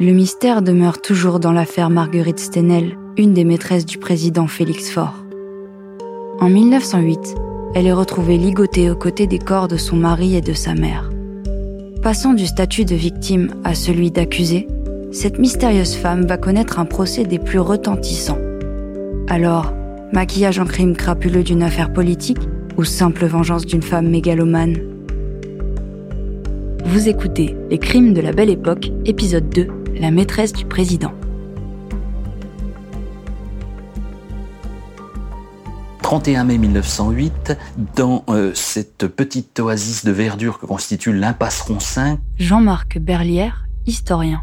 Le mystère demeure toujours dans l'affaire Marguerite Stenel, une des maîtresses du président Félix Faure. En 1908, elle est retrouvée ligotée aux côtés des corps de son mari et de sa mère. Passant du statut de victime à celui d'accusée, cette mystérieuse femme va connaître un procès des plus retentissants. Alors, maquillage en crime crapuleux d'une affaire politique ou simple vengeance d'une femme mégalomane? Vous écoutez Les crimes de la belle époque, épisode 2, La maîtresse du président. 31 mai 1908, dans euh, cette petite oasis de verdure que constitue l'impasse Roncin, Jean-Marc Berlière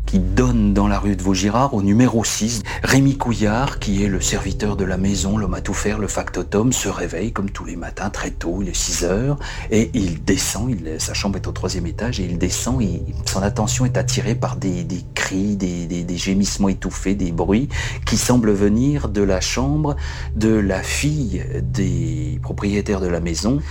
Qui donne dans la rue de Vaugirard au numéro 6. Rémi Couillard, qui est le serviteur de la maison, l'homme à tout faire, le factotum, se réveille comme tous les matins très tôt, il est 6 heures, et il descend, sa chambre est au troisième étage, et il descend, et son attention est attirée par des, cris, des gémissements étouffés, des bruits qui semblent venir de la chambre de la fille des propriétaires de la maison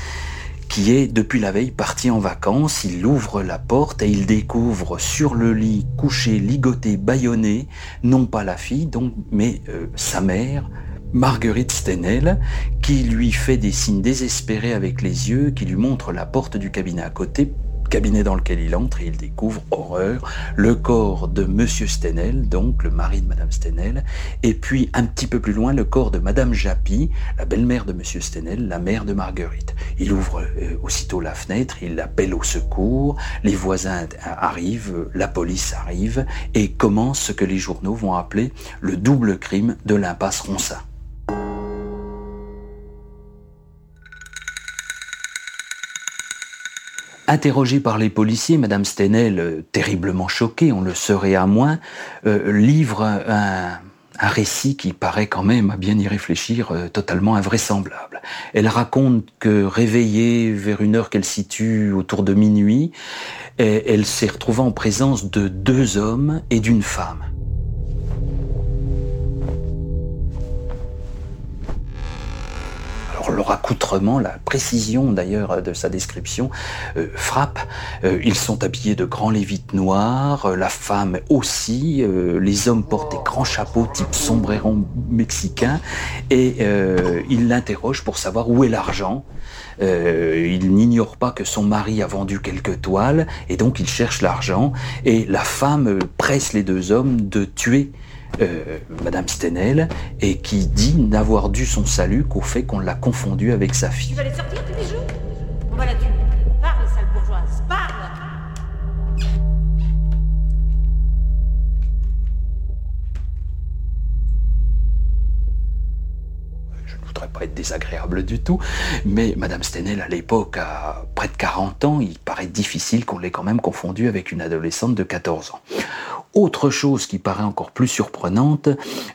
qui est depuis la veille parti en vacances. Il ouvre la porte et il découvre sur le lit, couché, ligoté, bâillonné, non pas la fille, donc, mais euh, sa mère, Marguerite Stenel, qui lui fait des signes désespérés avec les yeux, qui lui montre la porte du cabinet à côté cabinet dans lequel il entre et il découvre, horreur, le corps de Monsieur Stenel, donc le mari de Madame Stenel, et puis un petit peu plus loin le corps de Madame Japy, la belle-mère de Monsieur Stenel, la mère de Marguerite. Il ouvre euh, aussitôt la fenêtre, il appelle au secours, les voisins arrivent, la police arrive et commence ce que les journaux vont appeler le double crime de l'impasse Ronsin. Interrogée par les policiers, Madame Stenel, euh, terriblement choquée, on le serait à moins, euh, livre un, un, récit qui paraît quand même, à bien y réfléchir, euh, totalement invraisemblable. Elle raconte que réveillée vers une heure qu'elle situe autour de minuit, elle s'est retrouvée en présence de deux hommes et d'une femme. Leur accoutrement, la précision d'ailleurs de sa description euh, frappe. Euh, ils sont habillés de grands lévites noirs, euh, la femme aussi, les hommes portent des grands chapeaux type sombrero mexicain et ils l'interrogent pour savoir où est l'argent. il n'ignore pas que son mari a vendu quelques toiles et donc il cherche l'argent et la femme presse les deux hommes de tuer euh, Madame Stenel, et qui dit n'avoir dû son salut qu'au fait qu'on l'a confondu avec sa fille. Être désagréable du tout, mais Madame Stenel, à l'époque, à près de 40 ans, il paraît difficile qu'on l'ait quand même confondu avec une adolescente de 14 ans. Autre chose qui paraît encore plus surprenante,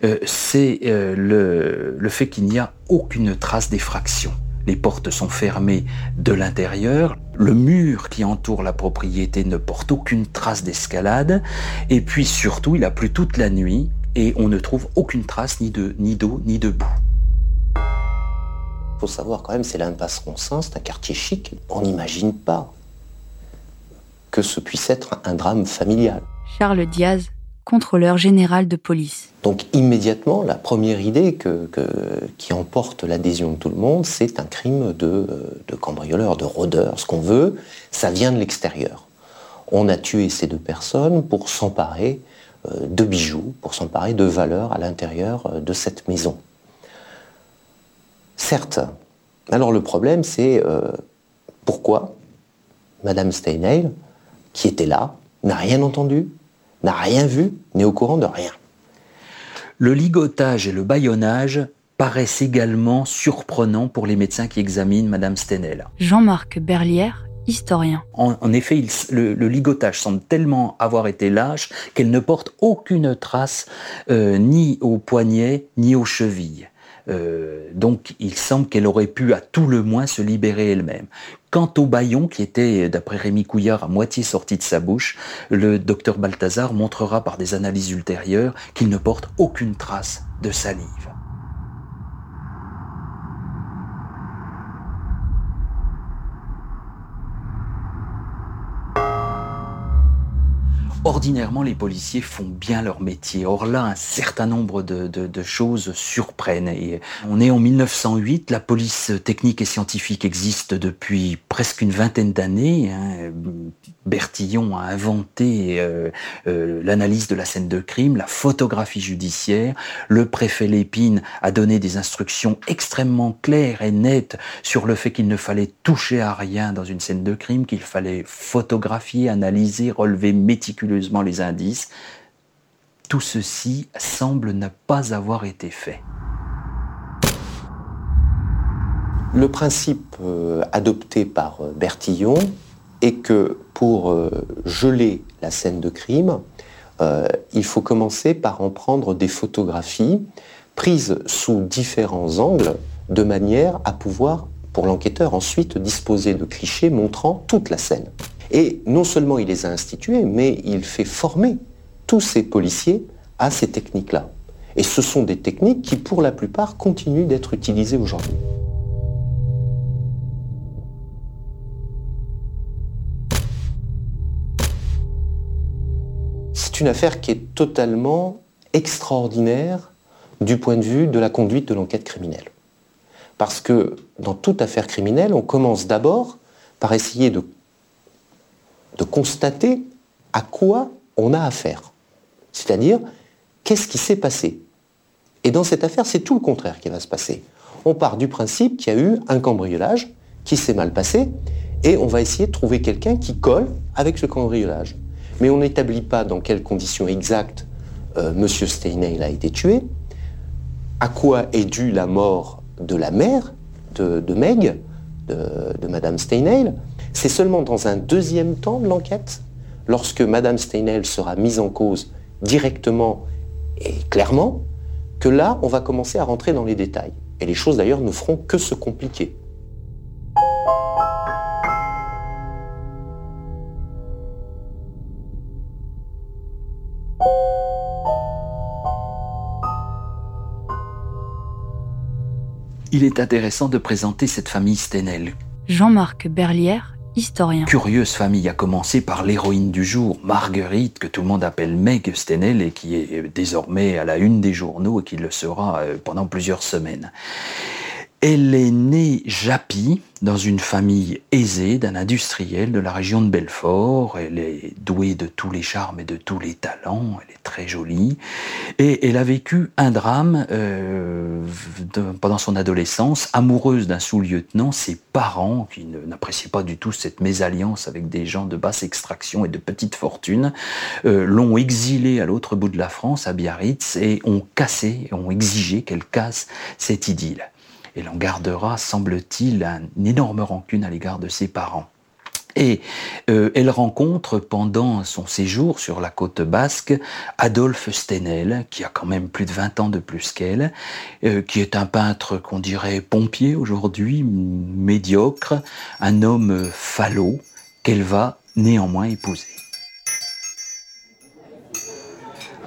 euh, c'est euh, le, le fait qu'il n'y a aucune trace d'effraction. Les portes sont fermées de l'intérieur, le mur qui entoure la propriété ne porte aucune trace d'escalade, et puis surtout il a plu toute la nuit et on ne trouve aucune trace ni de ni d'eau ni de boue. Faut savoir quand même, c'est l'impasse Roncin, c'est un quartier chic. On n'imagine pas que ce puisse être un drame familial. Charles Diaz, contrôleur général de police. Donc immédiatement, la première idée que, que, qui emporte l'adhésion de tout le monde, c'est un crime de, de cambrioleur, de rôdeur, ce qu'on veut, ça vient de l'extérieur. On a tué ces deux personnes pour s'emparer euh, de bijoux, pour s'emparer de valeurs à l'intérieur euh, de cette maison. Certes, alors le problème c'est euh, pourquoi Madame Steinheil, qui était là, n'a rien entendu, n'a rien vu, n'est au courant de rien. Le ligotage et le bâillonnage paraissent également surprenants pour les médecins qui examinent Madame Stenel. Jean-Marc Berlière, historien. En, en effet, il, le, le, ligotage semble tellement avoir été lâche qu'elle ne porte aucune trace euh, ni au poignet ni aux chevilles. Euh, donc il semble qu'elle aurait pu à tout le moins se libérer elle-même. Quant au baillon, qui était, d'après Rémi Couillard, à moitié sorti de sa bouche, le docteur Balthazar montrera par des analyses ultérieures qu'il ne porte aucune trace de salive. Ordinairement, les policiers font bien leur métier. Or là, un certain nombre de, choses surprennent. On est en 1908, la police technique et scientifique existe depuis presque une vingtaine d'années. Hein. Bertillon a inventé euh, euh, l'analyse de la scène de crime, la photographie judiciaire. Le préfet Lépine a donné des instructions extrêmement claires et nettes sur le fait qu'il ne fallait toucher à rien dans une scène de crime, qu'il fallait photographier, analyser, relever méticuleusement les indices, tout ceci semble ne pas avoir été fait. Le principe euh, adopté par euh, Bertillon est que pour euh, geler la scène de crime, il faut commencer par en prendre des photographies prises sous différents angles de manière à pouvoir, pour l'enquêteur, ensuite disposer de clichés montrant toute la scène. Et non seulement il les a institués, mais il fait former tous ces policiers à ces techniques-là. Et ce sont des techniques qui, pour la plupart, continuent d'être utilisées aujourd'hui. C'est une affaire qui est totalement extraordinaire du point de vue de la conduite de l'enquête criminelle. Parce que dans toute affaire criminelle, on commence d'abord par essayer de de constater à quoi on a affaire. C'est-à-dire, qu'est-ce qui s'est passé? Et dans cette affaire, c'est tout le contraire qui va se passer. On part du principe qu'il y a eu un cambriolage qui s'est mal passé, et on va essayer de trouver quelqu'un qui colle avec ce cambriolage. Mais on n'établit pas dans quelles conditions exactes euh, M. Steinheil a été tué, à quoi est due la mort de la mère de, Meg, de, de Mme Steinheil, c'est seulement dans un deuxième temps de l'enquête, lorsque Madame Steinel sera mise en cause directement et clairement, que là, on va commencer à rentrer dans les détails. Et les choses d'ailleurs ne feront que se compliquer. Il est intéressant de présenter cette famille Stenel. Jean-Marc Berlière Curieuse famille, à commencer par l'héroïne du jour, Marguerite, que tout le monde appelle Meg Stenel et qui est désormais à la une des journaux et qui le sera euh, pendant plusieurs semaines. Elle est née Japy dans une famille aisée d'un industriel de la région de Belfort. Elle est douée de tous les charmes et de tous les talents. Elle est très jolie. Et elle a vécu un drame euh, pendant son adolescence, amoureuse d'un sous-lieutenant. Ses parents, qui n'appréciaient pas du tout cette mésalliance avec des gens de basse extraction et de petite fortune, euh, l'ont exilée à l'autre bout de la France, à Biarritz, et ont cassé, ont exigé qu'elle casse cette idylle. Elle en gardera, semble-t-il, une énorme rancune à l'égard de ses parents. Et euh, elle rencontre pendant son séjour sur la côte basque Adolphe Stenel, qui a quand même plus de 20 ans de plus qu'elle, euh, qui est un peintre qu'on dirait pompier aujourd'hui, médiocre, un homme falot qu'elle va néanmoins épouser.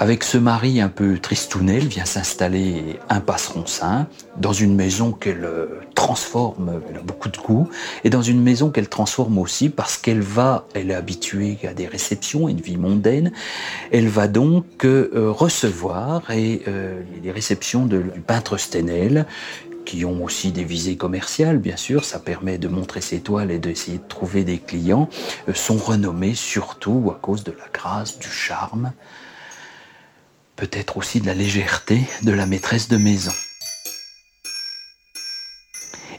Avec ce mari un peu tristounet, elle vient s'installer un passeron saint dans une maison qu'elle euh, transforme, elle a beaucoup de goût, et dans une maison qu'elle transforme aussi parce qu'elle va, elle est habituée à des réceptions, une vie mondaine, elle va donc euh, recevoir et euh, les réceptions du peintre Stenel qui ont aussi des visées commerciales, bien sûr, ça permet de montrer ses toiles et d'essayer de trouver des clients, sont renommées surtout à cause de la grâce, du charme, peut-être aussi de la légèreté de la maîtresse de maison.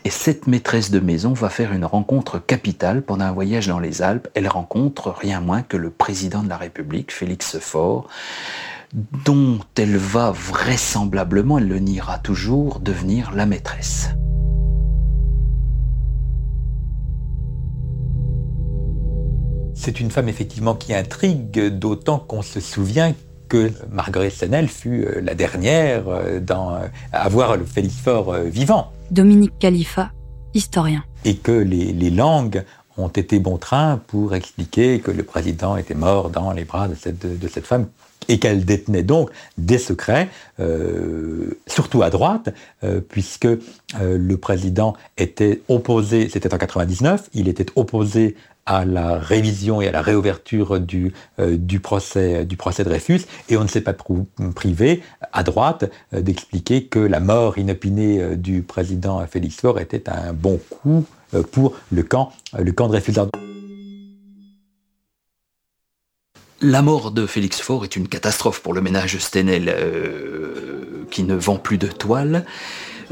Et cette maîtresse de maison va faire une rencontre capitale pendant un voyage dans les Alpes. Elle rencontre rien moins que le président de la République, Félix Faure, dont elle va vraisemblablement, elle le niera toujours, devenir la maîtresse. C'est une femme effectivement qui intrigue, d'autant qu'on se souvient que Marguerite Senel fut euh, la dernière euh, dans, euh, à voir le Félixfort vivant. Dominique Khalifa, historien. Et que les, langues ont été bon train pour expliquer que le président était mort dans les bras de cette, de, cette femme et qu'elle détenait donc des secrets, surtout à droite, puisque le président était opposé, c'était en 99, il était opposé à la révision et à la réouverture du, du, procès, procès Dreyfus, et on ne s'est pas privé, à droite, d'expliquer que la mort inopinée du président Félix Faure était un bon coup pour le camp, le camp. La mort de Félix Faure est une catastrophe pour le ménage Stenel, euh, qui ne vend plus de toiles,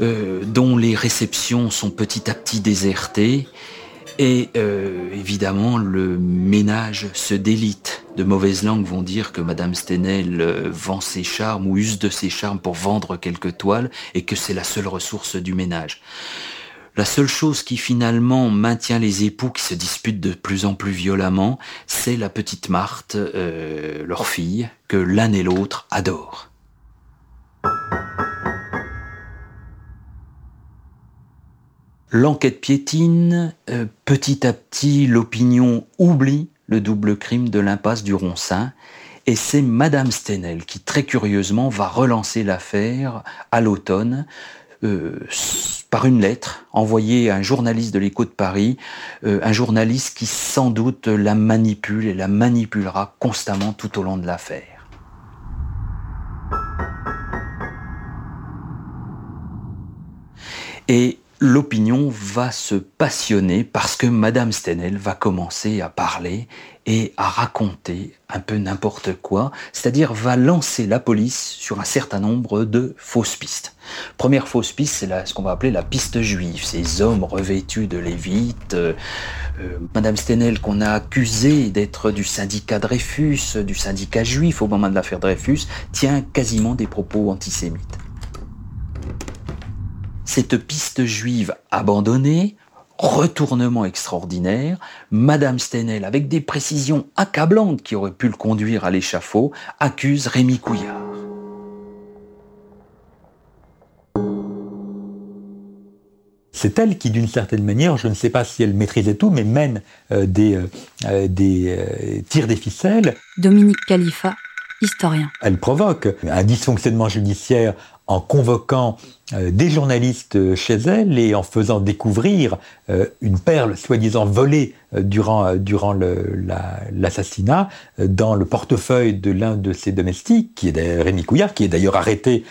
euh, dont les réceptions sont petit à petit désertées, et euh, évidemment le ménage se délite. De mauvaises langues vont dire que Madame Stenel vend ses charmes ou use de ses charmes pour vendre quelques toiles, et que c'est la seule ressource du ménage. La seule chose qui finalement maintient les époux qui se disputent de plus en plus violemment, c'est la petite Marthe, euh, leur fille, que l'un et l'autre adorent. L'enquête piétine, euh, petit à petit l'opinion oublie le double crime de l'impasse du Roncin, et c'est Madame Stenel qui très curieusement va relancer l'affaire à l'automne, euh, par une lettre envoyée à un journaliste de l'écho de Paris, euh, un journaliste qui sans doute la manipule et la manipulera constamment tout au long de l'affaire. Et l'opinion va se passionner parce que Madame Stenel va commencer à parler et à raconter un peu n'importe quoi, c'est-à-dire va lancer la police sur un certain nombre de fausses pistes. Première fausse piste, c'est ce qu'on va appeler la piste juive, ces hommes revêtus de lévites, euh, euh, Madame Stenel qu'on a accusée d'être du syndicat Dreyfus, du syndicat juif au moment de l'affaire Dreyfus, tient quasiment des propos antisémites. Cette piste juive abandonnée, retournement extraordinaire, Madame Stenel, avec des précisions accablantes qui auraient pu le conduire à l'échafaud, accuse Rémi Couillard. C'est elle qui, d'une certaine manière, je ne sais pas si elle maîtrisait tout, mais mène euh, des, euh, euh, des tirs des ficelles. Dominique Khalifa, historien. Elle provoque un dysfonctionnement judiciaire en convoquant euh, des journalistes chez elle et en faisant découvrir euh, une perle soi-disant volée euh, durant, durant l'assassinat dans le portefeuille de l'un de ses domestiques, qui est Rémi Couillard, qui est d'ailleurs arrêté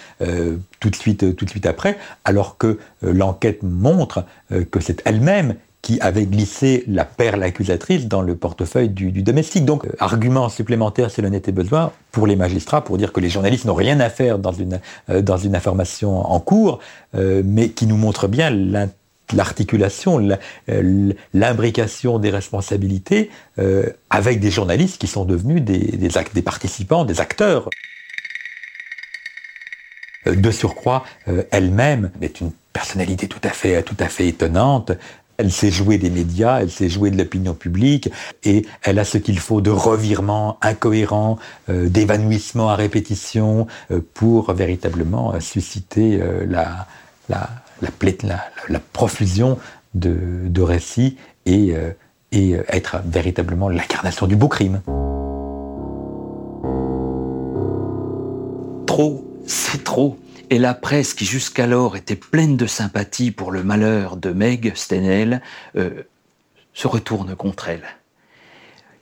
tout, de suite, tout de suite après, alors que l'enquête montre que c'est elle-même qui avait glissé la perle accusatrice dans le portefeuille du, domestique. Donc, euh, argument supplémentaire s'il en était besoin pour les magistrats, pour dire que les journalistes n'ont rien à faire dans une, euh, dans une information en cours, euh, mais qui nous montre bien l'articulation, l'imbrication des responsabilités avec des journalistes qui sont devenus des, des, des participants, des acteurs. De surcroît, elle-même est une personnalité tout à fait, tout à fait étonnante. Elle sait jouer des médias, elle sait jouer de l'opinion publique, et elle a ce qu'il faut de revirements incohérents, euh, d'évanouissements à répétition, euh, pour véritablement euh, susciter la, la, la, profusion de, récits et, et être véritablement l'incarnation du beau crime. Trop, c'est trop et la presse qui jusqu'alors était pleine de sympathie pour le malheur de Meg Stenel euh, se retourne contre elle.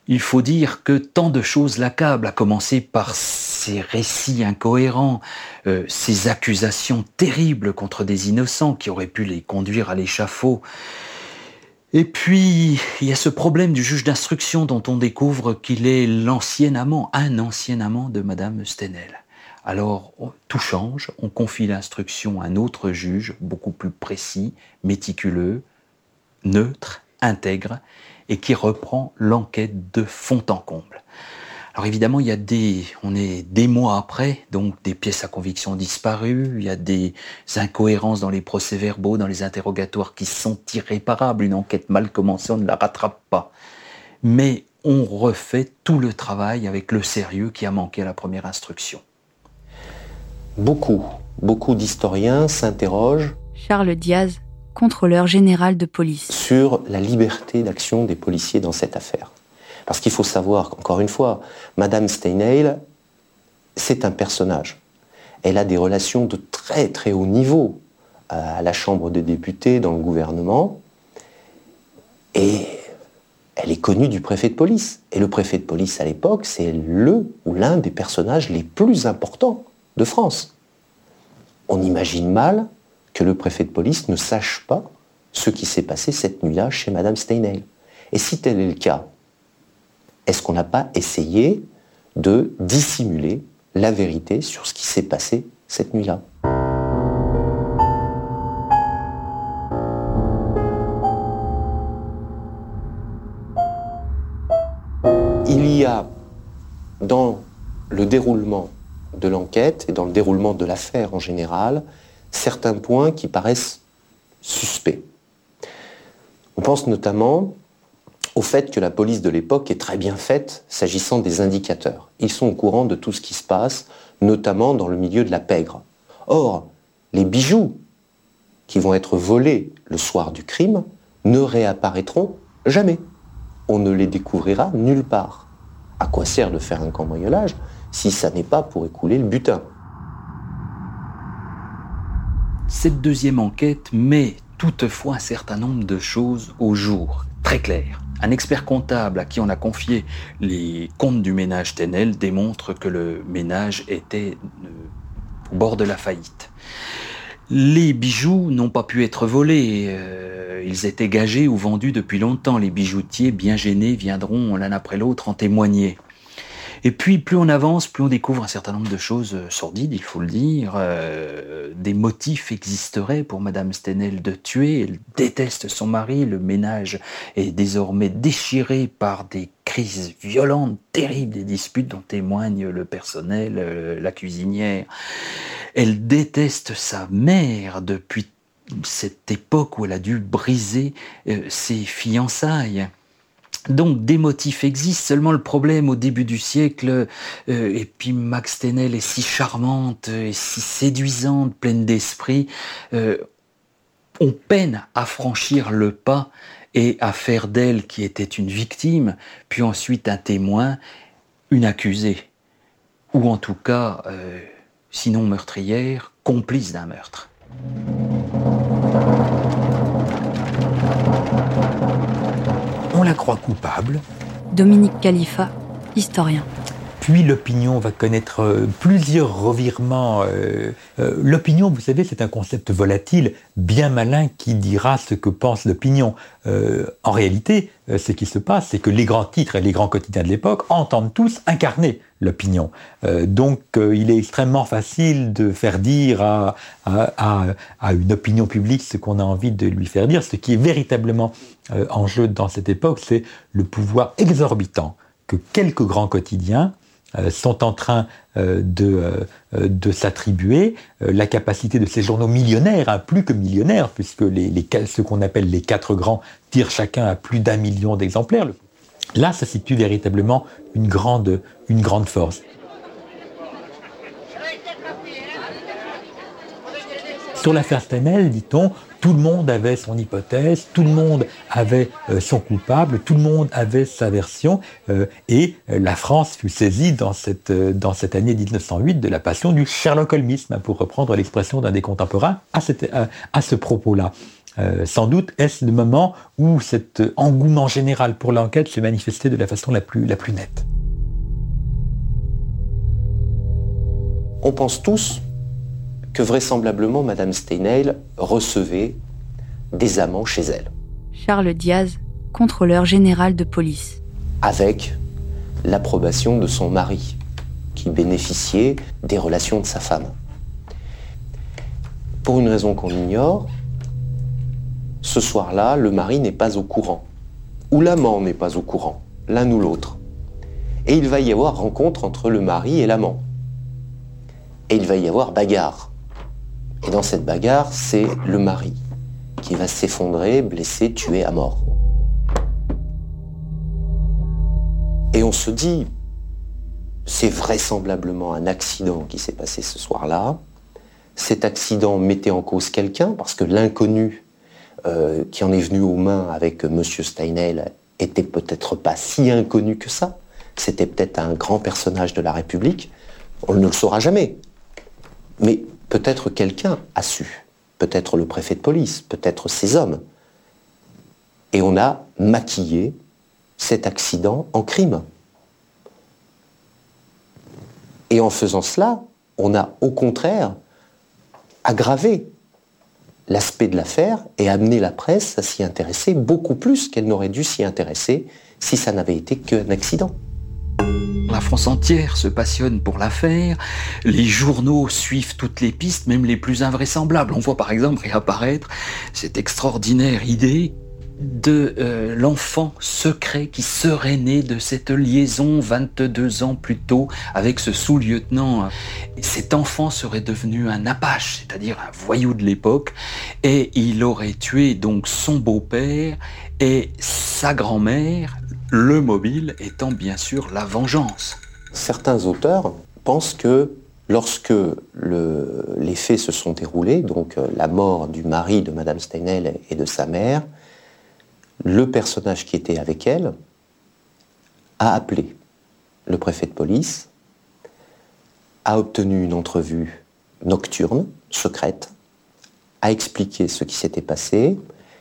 Il faut dire que tant de choses l'accablent, à commencer par ces récits incohérents, euh, ces accusations terribles contre des innocents qui auraient pu les conduire à l'échafaud. Et puis, il y a ce problème du juge d'instruction dont on découvre qu'il est l'ancien amant, un ancien amant de Madame Stenel. Alors tout change, on confie l'instruction à un autre juge, beaucoup plus précis, méticuleux, neutre, intègre, et qui reprend l'enquête de fond en comble. Alors évidemment, il y a des, on est des mois après, donc des pièces à conviction disparues, il y a des incohérences dans les procès-verbaux, dans les interrogatoires qui sont irréparables. Une enquête mal commencée, on ne la rattrape pas. Mais on refait tout le travail avec le sérieux qui a manqué à la première instruction beaucoup, beaucoup d'historiens s'interrogent. Charles Diaz, contrôleur général de police. Sur la liberté d'action des policiers dans cette affaire. Parce qu'il faut savoir, encore une fois, Madame Steinheil, c'est un personnage. Elle a des relations de très très haut niveau à la Chambre des députés, dans le gouvernement. Et elle est connue du préfet de police. Et le préfet de police à l'époque, c'est le ou l'un des personnages les plus importants France. On imagine mal que le préfet de police ne sache pas ce qui s'est passé cette nuit-là chez Madame Steinheil. Et si tel est le cas, est-ce qu'on n'a pas essayé de dissimuler la vérité sur ce qui s'est passé cette nuit-là? Il y a dans le déroulement de l'enquête et dans le déroulement de l'affaire en général certains points qui paraissent suspects. On pense notamment au fait que la police de l'époque est très bien faite s'agissant des indicateurs. Ils sont au courant de tout ce qui se passe, notamment dans le milieu de la pègre. Or, les bijoux qui vont être volés le soir du crime ne réapparaîtront jamais. On ne les découvrira nulle part. À quoi sert de faire un cambriolage si ça n'est pas pour écouler le butin Cette deuxième enquête met toutefois un certain nombre de choses au jour, très claires. Un expert comptable à qui on a confié les comptes du ménage Tenel démontre que le ménage était euh, au bord de la faillite. Les bijoux n'ont pas pu être volés. Euh, ils étaient gagés ou vendus depuis longtemps. Les bijoutiers, bien gênés, viendront l'un après l'autre en témoigner. Et puis, plus on avance, plus on découvre un certain nombre de choses euh, sordides, il faut le dire. Euh, des motifs existeraient pour Madame Stenel de tuer. Elle déteste son mari. Le ménage est désormais déchiré par des crises violentes, terribles, des disputes dont témoigne le personnel, euh, la cuisinière. Elle déteste sa mère depuis cette époque où elle a dû briser ses fiançailles. Donc des motifs existent, seulement le problème au début du siècle, euh, et puis Max Tenel est si charmante et si séduisante, pleine d'esprit, euh, on peine à franchir le pas et à faire d'elle qui était une victime, puis ensuite un témoin, une accusée, ou en tout cas, euh, sinon meurtrière, complice d'un meurtre. La croit coupable. Dominique Khalifa, historien. Puis l'opinion va connaître euh, plusieurs revirements. Euh, euh, l'opinion, vous savez, c'est un concept volatile, bien malin, qui dira ce que pense l'opinion. en réalité, ce qui se passe, c'est que les grands titres et les grands quotidiens de l'époque entendent tous incarner l'opinion. donc il est extrêmement facile de faire dire à, une opinion publique ce qu'on a envie de lui faire dire. Ce qui est véritablement en jeu dans cette époque, c'est le pouvoir exorbitant que quelques grands quotidiens sont en train euh, de, euh, de s'attribuer la capacité de ces journaux millionnaires, hein, plus que millionnaires, puisque les, ce qu'on appelle les quatre grands tirent chacun à plus d'un million d'exemplaires. Là, ça situe véritablement une grande, une grande force. Sur l'affaire Stenel, dit-on, tout le monde avait son hypothèse, tout le monde avait euh, son coupable, tout le monde avait sa version, euh, et euh, la France fut saisie dans cette, dans cette année 1908 de la passion du Sherlock Holmisme, pour reprendre l'expression d'un des contemporains à, à ce propos-là. sans doute est-ce le moment où cet engouement général pour l'enquête se manifestait de la façon la plus, la plus nette. On pense tous que vraisemblablement Madame Steinheil recevait des amants chez elle. Charles Diaz, contrôleur général de police. Avec l'approbation de son mari, qui bénéficiait des relations de sa femme. Pour une raison qu'on ignore, ce soir-là, le mari n'est pas au courant, ou l'amant n'est pas au courant, l'un ou l'autre. Et il va y avoir rencontre entre le mari et l'amant. Et il va y avoir bagarre. Et dans cette bagarre, c'est le mari qui va s'effondrer, blessé, tué à mort. Et on se dit, c'est vraisemblablement un accident qui s'est passé ce soir-là. Cet accident mettait en cause quelqu'un parce que l'inconnu euh, qui en est venu aux mains avec M. Steinheil était peut-être pas si inconnu que ça. C'était peut-être un grand personnage de la République. On ne le saura jamais. Mais Peut-être quelqu'un a su, peut-être le préfet de police, peut-être ses hommes. Et on a maquillé cet accident en crime. Et en faisant cela, on a au contraire aggravé l'aspect de l'affaire et amené la presse à s'y intéresser beaucoup plus qu'elle n'aurait dû s'y intéresser si ça n'avait été qu'un accident. La France entière se passionne pour l'affaire, les journaux suivent toutes les pistes, même les plus invraisemblables. On voit par exemple réapparaître cette extraordinaire idée de euh, l'enfant secret qui serait né de cette liaison 22 ans plus tôt avec ce sous-lieutenant. Cet enfant serait devenu un apache, c'est-à-dire un voyou de l'époque, et il aurait tué donc son beau-père et sa grand-mère, le mobile étant bien sûr la vengeance. Certains auteurs pensent que lorsque les faits se sont déroulés, donc euh, la mort du mari de Madame Steinel et de sa mère, le personnage qui était avec elle a appelé le préfet de police, a obtenu une entrevue nocturne, secrète, a expliqué ce qui s'était passé,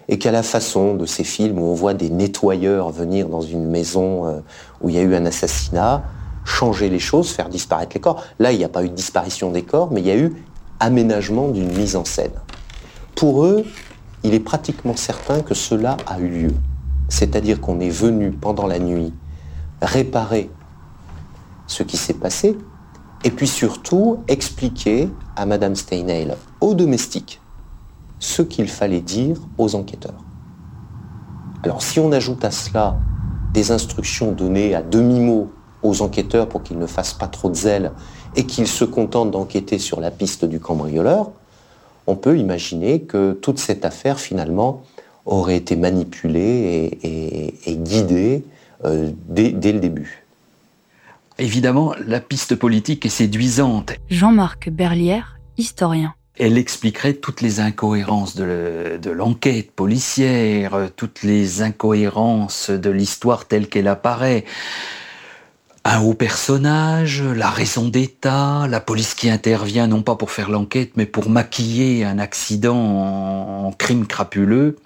et qu'à la façon de ces films où on voit des nettoyeurs venir dans une maison euh, où il y a eu un assassinat, changer les choses, faire disparaître les corps. Là, il n'y a pas eu de disparition des corps, mais il y a eu aménagement d'une mise en scène. Pour eux, il est pratiquement certain que cela a eu lieu. C'est-à-dire qu'on est venu pendant la nuit réparer ce qui s'est passé et puis surtout expliquer à Madame Steinheil, aux domestiques, ce qu'il fallait dire aux enquêteurs. Alors si on ajoute à cela des instructions données à demi-mot aux enquêteurs pour qu'ils ne fassent pas trop de zèle et qu'ils se contentent d'enquêter sur la piste du cambrioleur, on peut imaginer que toute cette affaire, finalement, aurait été manipulée et, guidée euh, dès, dès le début. Évidemment, la piste politique est séduisante. Jean-Marc Berlière, historien elle expliquerait toutes les incohérences de l'enquête policière, toutes les incohérences de l'histoire telle qu'elle apparaît un haut personnage, la raison d'État, la police qui intervient non pas pour faire l'enquête, mais pour maquiller un accident en, crime crapuleux.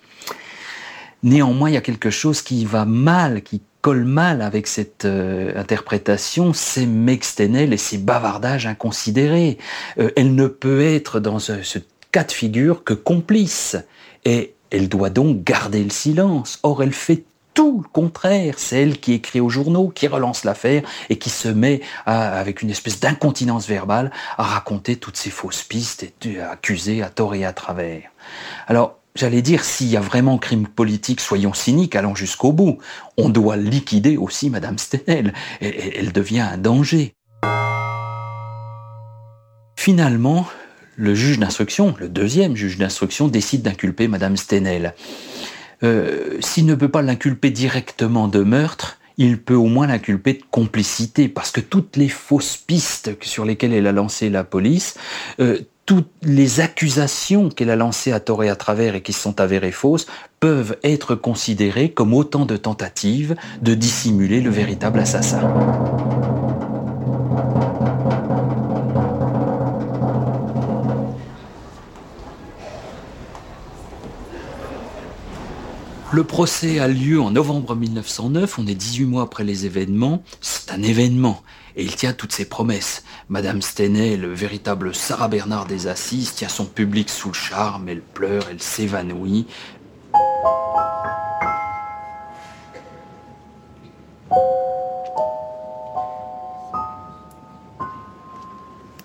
Néanmoins, il y a quelque chose qui va mal, qui colle mal avec cette euh, interprétation, c'est Meg et ses bavardages inconsidérés. Euh, elle ne peut être dans ce, ce cas de figure que complice. Et elle doit donc garder le silence. Or, elle fait tout le contraire. C'est elle qui écrit aux journaux, qui relance l'affaire et qui se met avec une espèce d'incontinence verbale à raconter toutes ces fausses pistes et à accuser à tort et à travers. Alors, j'allais dire, s'il y a vraiment crime politique, soyons cyniques, allons jusqu'au bout. On doit liquider aussi Madame Stenel. elle devient un danger. Finalement, le juge d'instruction, le deuxième juge d'instruction, décide d'inculper Madame Stenel. Euh, s'il ne peut pas l'inculper directement de meurtre, il peut au moins l'inculper de complicité, parce que toutes les fausses pistes sur lesquelles elle a lancé la police, euh, toutes les accusations qu'elle a lancées à tort et à travers et qui sont avérées fausses, peuvent être considérées comme autant de tentatives de dissimuler le véritable assassin. Le procès a lieu en novembre 1909, on est 18 mois après les événements. C'est un événement et il tient toutes ses promesses. Madame Stenay, le véritable Sarah Bernard des Assises, tient son public sous le charme, elle pleure, elle s'évanouit.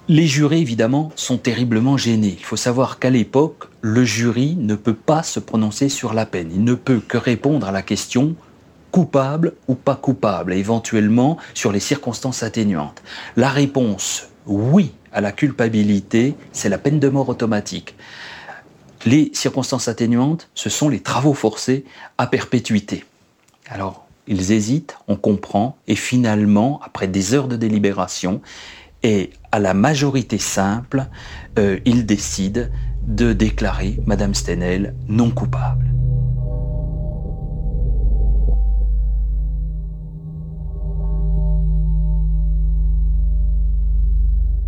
Les jurés, évidemment, sont terriblement gênés. Il faut savoir qu'à l'époque, le jury ne peut pas se prononcer sur la peine. Il ne peut que répondre à la question coupable ou pas coupable, et éventuellement sur les circonstances atténuantes. La réponse oui à la culpabilité, c'est la peine de mort automatique. Les circonstances atténuantes, ce sont les travaux forcés à perpétuité. Alors, ils hésitent, on comprend, et finalement, après des heures de délibération, et à la majorité simple, euh, il décide de déclarer Madame Stenel non coupable.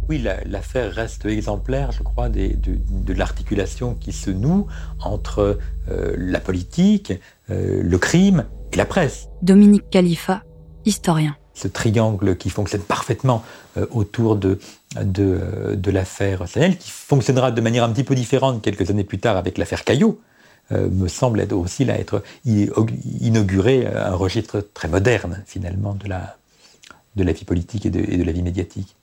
Oui, l'affaire reste exemplaire, je crois, de, l'articulation qui se noue entre euh, la politique, euh, le crime et la presse. Dominique Khalifa, historien. Ce triangle qui fonctionne parfaitement euh, autour de, de, l'affaire Stenel, qui fonctionnera de manière un petit peu différente quelques années plus tard avec l'affaire Caillot, euh, me semble aussi là être inauguré un registre très moderne finalement de la, vie politique et de la vie médiatique.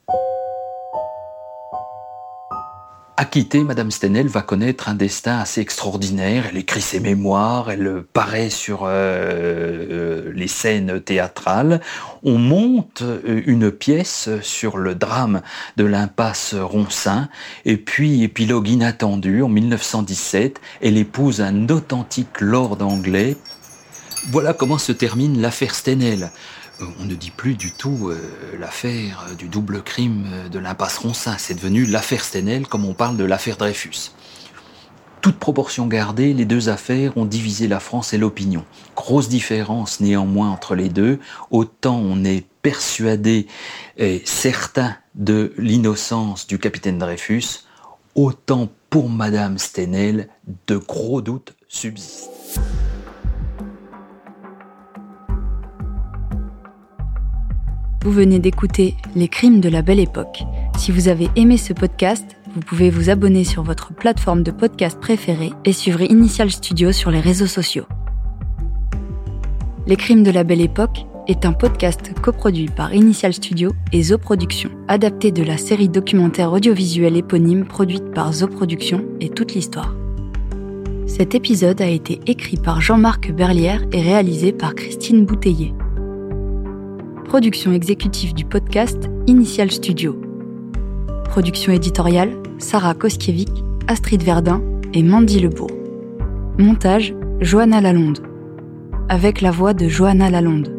Acquittée, Madame Stenel va connaître un destin assez extraordinaire. Elle écrit ses mémoires, elle paraît sur euh, euh, les scènes théâtrales. On monte euh, une pièce sur le drame de l'impasse Roncin. Et puis, épilogue inattendu, en 1917, elle épouse un authentique lord anglais. Voilà comment se termine l'affaire Stenel. Euh, on ne dit plus du tout euh, l'affaire du double crime de l'impasse Roncin. C'est devenu l'affaire Stenel comme on parle de l'affaire Dreyfus. Toute proportion gardée, les deux affaires ont divisé la France et l'opinion. Grosse différence néanmoins entre les deux. Autant on est persuadé et certain de l'innocence du capitaine Dreyfus, autant pour Madame Stenel, de gros doutes subsistent. Vous venez d'écouter Les crimes de la belle époque. Si vous avez aimé ce podcast, vous pouvez vous abonner sur votre plateforme de podcast préférée et suivre Initial Studio sur les réseaux sociaux. Les crimes de la belle époque est un podcast coproduit par Initial Studio et Zo Productions, adapté de la série documentaire audiovisuelle éponyme produite par Zo Productions et toute l'histoire. Cet épisode a été écrit par Jean-Marc Berlière et réalisé par Christine Bouteiller. Production exécutive du podcast Initial Studio. Production éditoriale Sarah Koskiewicz, Astrid Verdun et Mandy Lebourg. Montage Johanna Lalonde. Avec la voix de Johanna Lalonde.